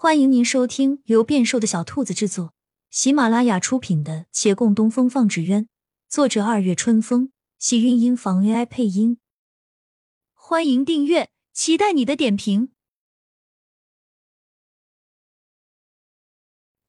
欢迎您收听由变瘦的小兔子制作、喜马拉雅出品的《且共东风放纸鸢》，作者二月春风，喜韵音房 AI 配音。欢迎订阅，期待你的点评。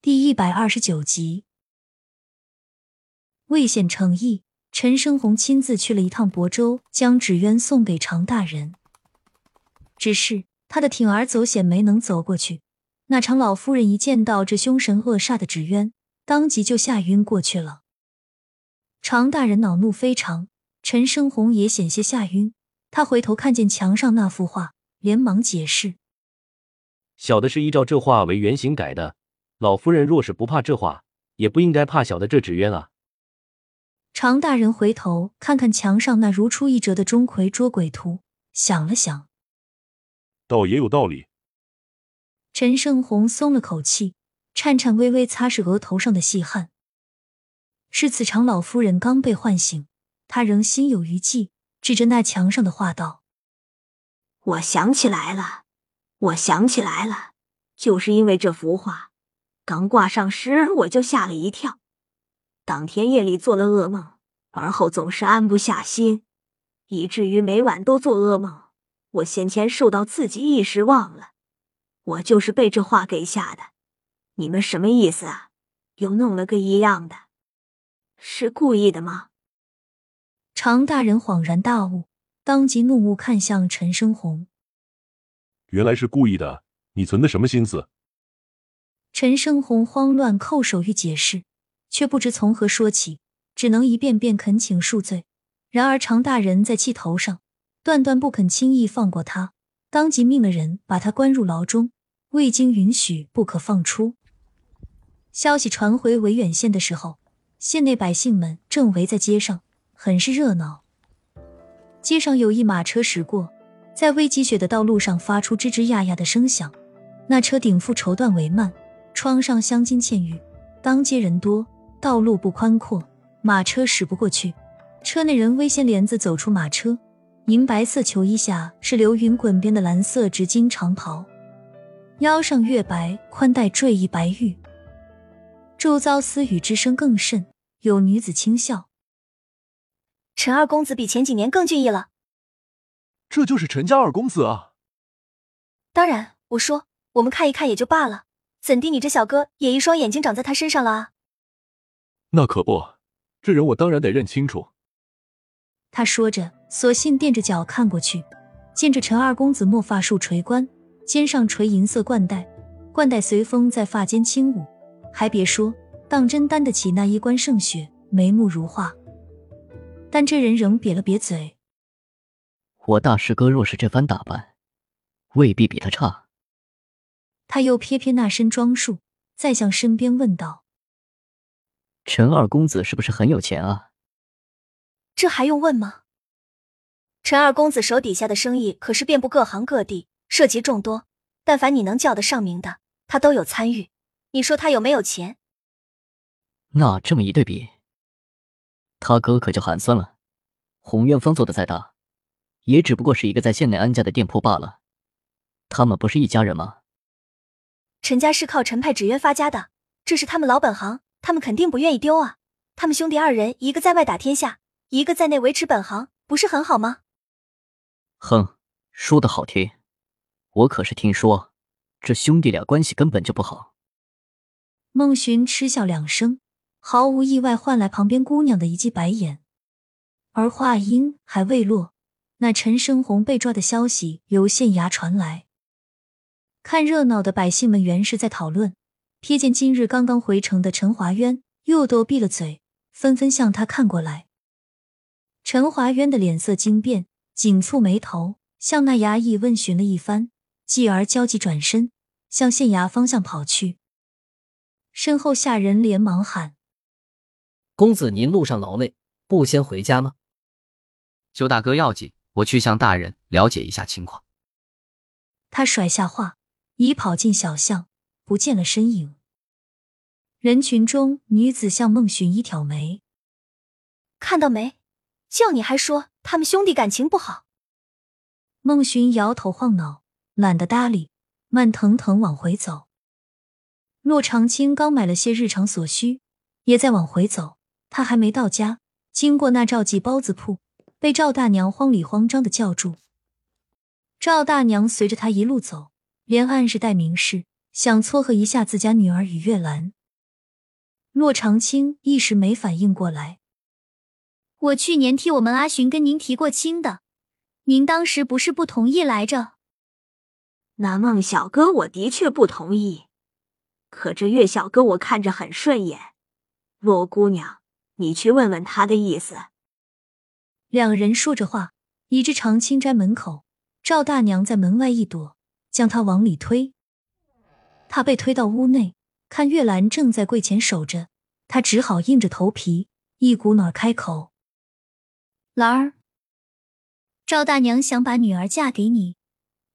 第一百二十九集，为显诚意，陈生红亲自去了一趟亳州，将纸鸢送给常大人。只是他的铤而走险没能走过去。那常老夫人一见到这凶神恶煞的纸鸢，当即就吓晕过去了。常大人恼怒非常，陈生红也险些吓晕。他回头看见墙上那幅画，连忙解释：“小的是依照这画为原型改的。老夫人若是不怕这画，也不应该怕小的这纸鸢啊。”常大人回头看看墙上那如出一辙的钟馗捉鬼图，想了想，倒也有道理。陈胜红松了口气，颤颤巍巍擦拭额头上的细汗。是此常老夫人刚被唤醒，她仍心有余悸，指着那墙上的画道：“我想起来了，我想起来了，就是因为这幅画，刚挂上时我就吓了一跳，当天夜里做了噩梦，而后总是安不下心，以至于每晚都做噩梦。我先前受到刺激，一时忘了。”我就是被这话给吓的，你们什么意思啊？又弄了个一样的，是故意的吗？常大人恍然大悟，当即怒目看向陈生红。原来是故意的，你存的什么心思？陈生红慌乱叩首欲解释，却不知从何说起，只能一遍遍恳请恕罪。然而常大人在气头上，断断不肯轻易放过他。当即命了人把他关入牢中，未经允许不可放出。消息传回维远县的时候，县内百姓们正围在街上，很是热闹。街上有一马车驶过，在未积雪的道路上发出吱吱呀呀的声响。那车顶覆绸缎帷幔，窗上镶金嵌玉。当街人多，道路不宽阔，马车驶不过去。车内人微掀帘子走出马车。银白色球衣下是流云滚边的蓝色织金长袍，腰上月白宽带坠一白玉。周遭私语之声更甚，有女子轻笑：“陈二公子比前几年更俊逸了。”这就是陈家二公子啊！当然，我说我们看一看也就罢了，怎地你这小哥也一双眼睛长在他身上了啊？那可不，这人我当然得认清楚。他说着，索性垫着脚看过去，见着陈二公子墨发竖垂冠，肩上垂银色冠带，冠带随风在发间轻舞。还别说，当真担得起那衣冠胜雪，眉目如画。但这人仍瘪了瘪嘴：“我大师哥若是这番打扮，未必比他差。”他又瞥瞥那身装束，再向身边问道：“陈二公子是不是很有钱啊？”这还用问吗？陈二公子手底下的生意可是遍布各行各地，涉及众多。但凡你能叫得上名的，他都有参与。你说他有没有钱？那这么一对比，他哥可就寒酸了。洪渊芳做的再大，也只不过是一个在县内安家的店铺罢了。他们不是一家人吗？陈家是靠陈派纸鸢发家的，这是他们老本行，他们肯定不愿意丢啊。他们兄弟二人，一个在外打天下。一个在内维持本行，不是很好吗？哼，说的好听，我可是听说这兄弟俩关系根本就不好。孟寻嗤笑两声，毫无意外换来旁边姑娘的一记白眼。而话音还未落，那陈生红被抓的消息由县衙传来。看热闹的百姓们原是在讨论，瞥见今日刚刚回城的陈华渊，又都闭了嘴，纷纷向他看过来。陈华渊的脸色惊变，紧蹙眉头，向那衙役问询了一番，继而焦急转身向县衙方向跑去。身后下人连忙喊：“公子，您路上劳累，不先回家吗？”邱大哥要紧，我去向大人了解一下情况。他甩下话，已跑进小巷，不见了身影。人群中，女子向孟寻一挑眉：“看到没？”叫你还说他们兄弟感情不好。孟寻摇头晃脑，懒得搭理，慢腾腾往回走。骆长青刚买了些日常所需，也在往回走。他还没到家，经过那赵记包子铺，被赵大娘慌里慌张的叫住。赵大娘随着他一路走，连暗示带明示，想撮合一下自家女儿与月兰。骆长青一时没反应过来。我去年替我们阿寻跟您提过亲的，您当时不是不同意来着？那孟小哥我的确不同意，可这岳小哥我看着很顺眼。洛姑娘，你去问问他的意思。两人说着话，移至长青斋门口，赵大娘在门外一躲，将他往里推。他被推到屋内，看月兰正在柜前守着，他只好硬着头皮，一股脑开口：“兰儿，赵大娘想把女儿嫁给你。”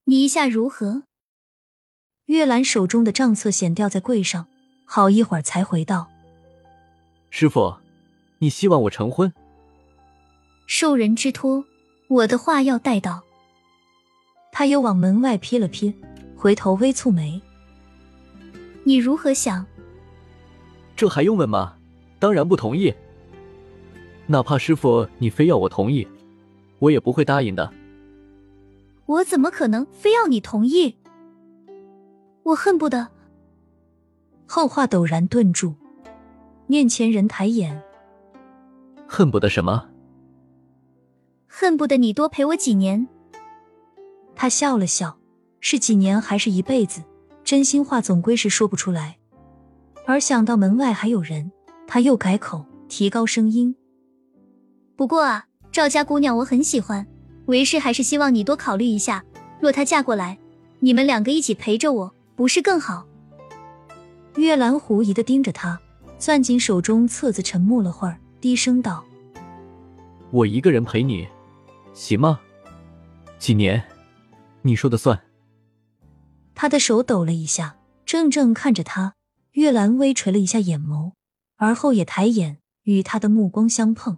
你意下如何？月兰手中的账册显掉在柜上，好一会儿才回道：“师傅，你希望我成婚？受人之托，我的话要带到。”他又往门外瞥了瞥，回头微蹙眉：“你如何想？”这还用问吗？当然不同意。哪怕师傅你非要我同意，我也不会答应的。我怎么可能非要你同意？我恨不得……后话陡然顿住，面前人抬眼，恨不得什么？恨不得你多陪我几年。他笑了笑，是几年还是一辈子？真心话总归是说不出来。而想到门外还有人，他又改口，提高声音：“不过啊，赵家姑娘我很喜欢。”为师还是希望你多考虑一下，若她嫁过来，你们两个一起陪着我，不是更好？月兰狐疑的盯着他，攥紧手中册子，沉默了会儿，低声道：“我一个人陪你，行吗？几年，你说的算。”他的手抖了一下，怔怔看着他。月兰微垂了一下眼眸，而后也抬眼与他的目光相碰。